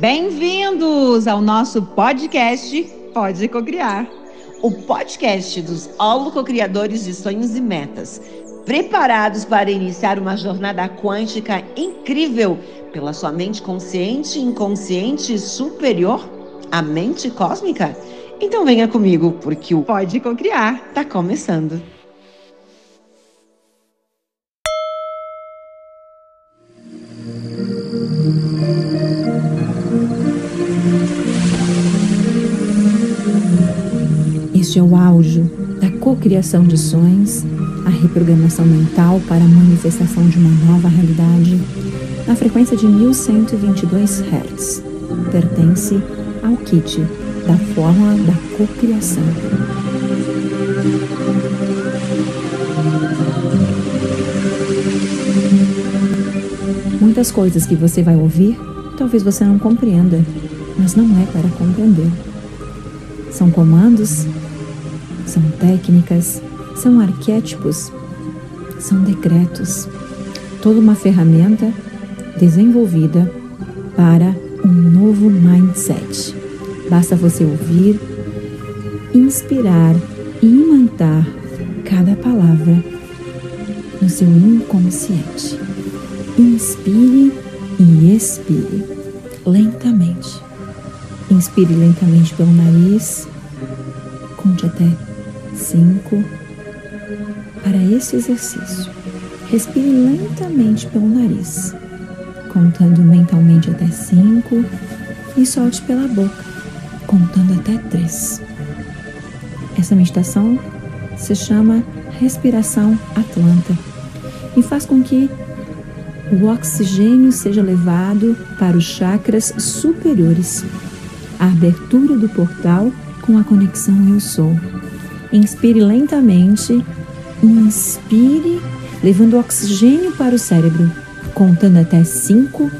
Bem-vindos ao nosso podcast Pode Cocriar, o podcast dos holococriadores de sonhos e metas, preparados para iniciar uma jornada quântica incrível pela sua mente consciente, inconsciente superior, a mente cósmica? Então venha comigo, porque o Pode Cocriar está começando. Este é o auge da cocriação de sonhos, a reprogramação mental para a manifestação de uma nova realidade na frequência de 1122 Hz. Pertence ao kit da fórmula da cocriação. Muitas coisas que você vai ouvir, talvez você não compreenda, mas não é para compreender. São comandos são técnicas, são arquétipos, são decretos, toda uma ferramenta desenvolvida para um novo mindset. Basta você ouvir, inspirar e imantar cada palavra no seu inconsciente. Inspire e expire lentamente. Inspire lentamente pelo nariz, conte até 5. Para esse exercício, respire lentamente pelo nariz, contando mentalmente até 5 e solte pela boca, contando até 3. Essa meditação se chama respiração atlanta e faz com que o oxigênio seja levado para os chakras superiores, a abertura do portal com a conexão Eu Sou Inspire lentamente. Inspire, levando oxigênio para o cérebro, contando até 5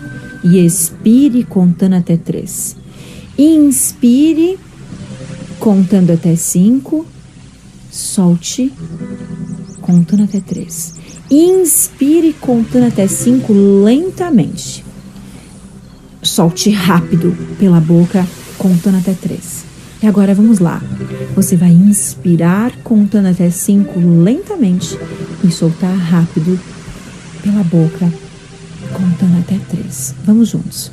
e expire contando até 3. Inspire, contando até 5, solte, contando até 3. Inspire contando até 5 lentamente. Solte rápido pela boca, contando até 3. E agora vamos lá. Você vai inspirar contando até cinco lentamente e soltar rápido pela boca, contando até três. Vamos juntos.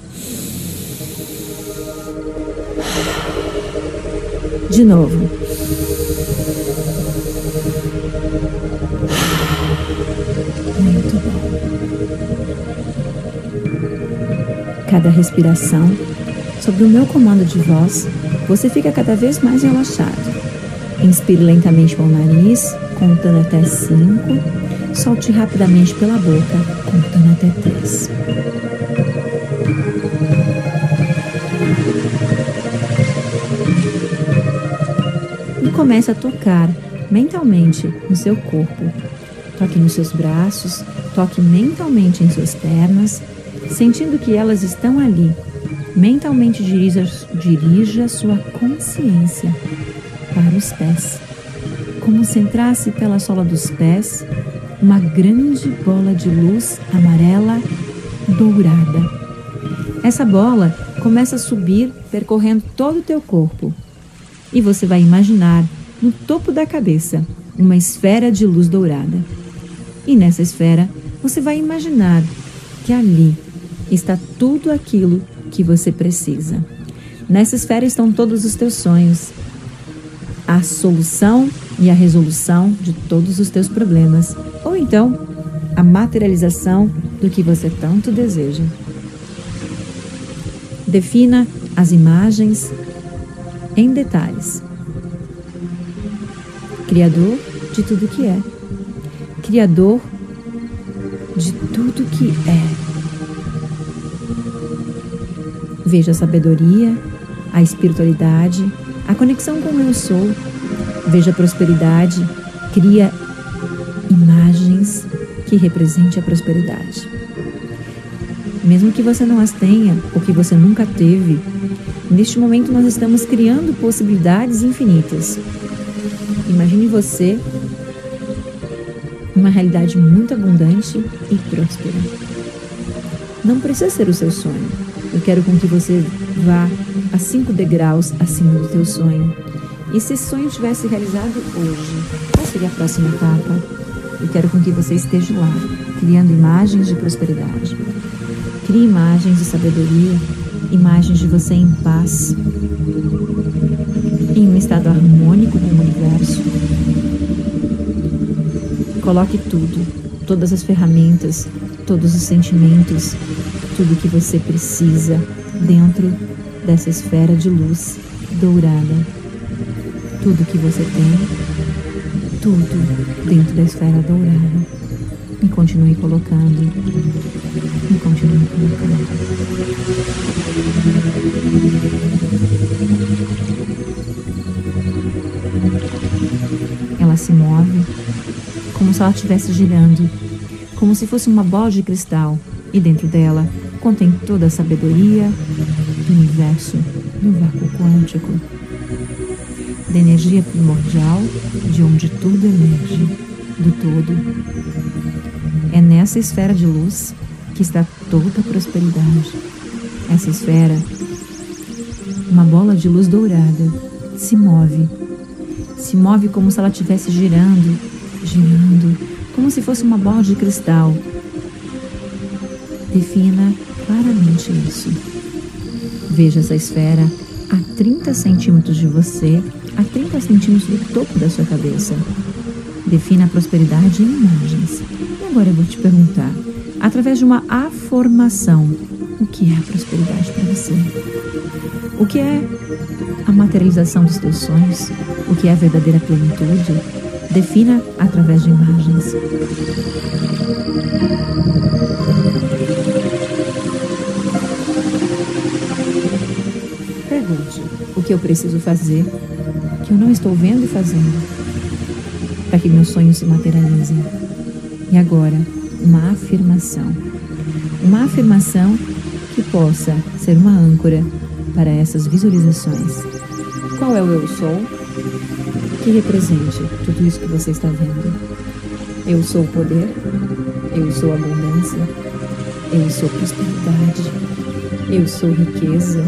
De novo. Muito bom. Cada respiração, sob o meu comando de voz, você fica cada vez mais relaxado. Inspire lentamente pelo nariz, contando até 5. Solte rapidamente pela boca, contando até 3. E comece a tocar mentalmente no seu corpo. Toque nos seus braços, toque mentalmente em suas pernas, sentindo que elas estão ali Mentalmente dirija, dirija sua consciência para os pés, como se entrasse pela sola dos pés uma grande bola de luz amarela dourada. Essa bola começa a subir percorrendo todo o teu corpo e você vai imaginar no topo da cabeça uma esfera de luz dourada. E nessa esfera você vai imaginar que ali está tudo aquilo que você precisa. Nessa esfera estão todos os teus sonhos, a solução e a resolução de todos os teus problemas, ou então a materialização do que você tanto deseja. Defina as imagens em detalhes. Criador de tudo que é. Criador de tudo que é. Veja a sabedoria, a espiritualidade, a conexão com o eu sou. Veja a prosperidade, cria imagens que representem a prosperidade. Mesmo que você não as tenha ou que você nunca teve, neste momento nós estamos criando possibilidades infinitas. Imagine você uma realidade muito abundante e próspera. Não precisa ser o seu sonho Eu quero com que você vá a cinco degraus acima do teu sonho. E se esse sonho tivesse realizado hoje, qual seria a próxima etapa? Eu quero com que você esteja lá, criando imagens de prosperidade. Crie imagens de sabedoria, imagens de você em paz, em um estado harmônico com o universo. Coloque tudo, todas as ferramentas, todos os sentimentos, tudo que você precisa dentro dessa esfera de luz dourada. Tudo que você tem, tudo dentro da esfera dourada. E continue colocando. E continue colocando. Ela se move como se ela estivesse girando, como se fosse uma bola de cristal, e dentro dela contém toda a sabedoria do universo, do vácuo quântico, da energia primordial de onde tudo emerge, do todo. É nessa esfera de luz que está toda a prosperidade. Essa esfera, uma bola de luz dourada, se move. Se move como se ela estivesse girando, girando, como se fosse uma bola de cristal. Defina claramente isso. Veja essa esfera a 30 centímetros de você, a 30 centímetros do topo da sua cabeça. Defina a prosperidade em imagens. E agora eu vou te perguntar, através de uma afirmação, o que é a prosperidade para você? O que é a materialização dos teus sonhos? O que é a verdadeira plenitude? Defina através de imagens. Pergunte o que eu preciso fazer que eu não estou vendo e fazendo para que meus sonhos se materializem. E agora, uma afirmação. Uma afirmação que possa ser uma âncora para essas visualizações. Qual é o eu sou? Que represente tudo isso que você está vendo. Eu sou o poder, eu sou abundância, eu sou prosperidade, eu sou riqueza,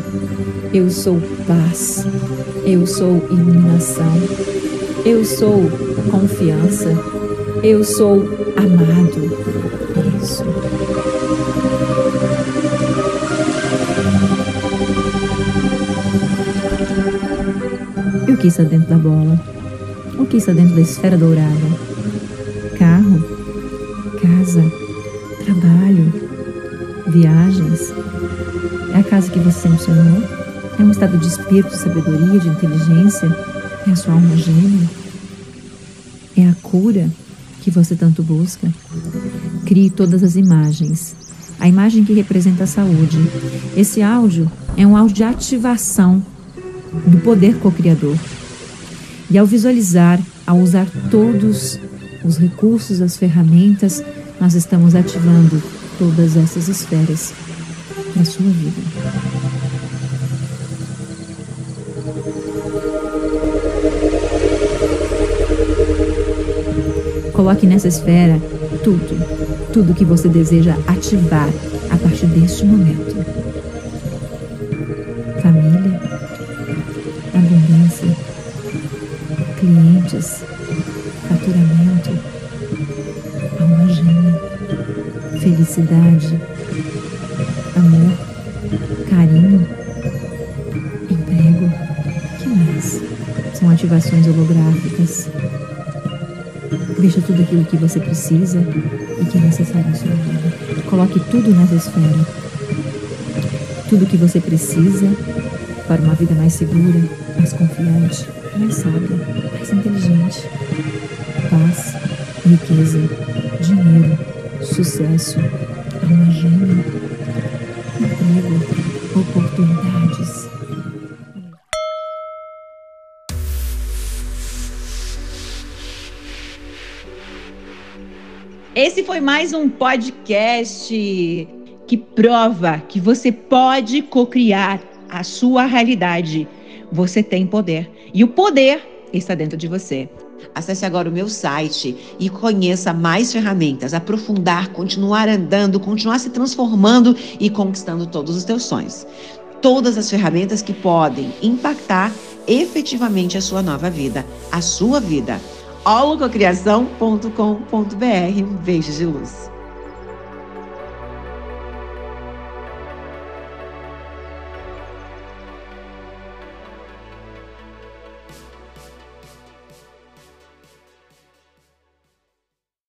eu sou paz, eu sou iluminação, eu sou confiança, eu sou amado. Isso. E o que está dentro da bola? O que está dentro da esfera dourada? Carro, casa, trabalho, viagens. É a casa que você sonhou? É um estado de espírito, de sabedoria, de inteligência? É a sua alma gêmea? É a cura que você tanto busca? Crie todas as imagens. A imagem que representa a saúde. Esse áudio é um áudio de ativação do poder co-criador. E ao visualizar, ao usar todos os recursos, as ferramentas, nós estamos ativando todas essas esferas na sua vida. Coloque nessa esfera tudo, tudo que você deseja ativar a partir deste momento. Família, abundância, clientes, faturamento, alma gêmea, felicidade, ativações holográficas. Veja tudo aquilo que você precisa e que é necessário na sua vida. Coloque tudo nessa esfera. Tudo que você precisa para uma vida mais segura, mais confiante, mais sábia, mais inteligente. Paz, riqueza, dinheiro, sucesso, alma gêmea, emprego, oportunidades. Esse foi mais um podcast que prova que você pode cocriar a sua realidade. Você tem poder. E o poder está dentro de você. Acesse agora o meu site e conheça mais ferramentas, aprofundar, continuar andando, continuar se transformando e conquistando todos os teus sonhos. Todas as ferramentas que podem impactar efetivamente a sua nova vida, a sua vida. holococriação.com.br. Um beijo de luz.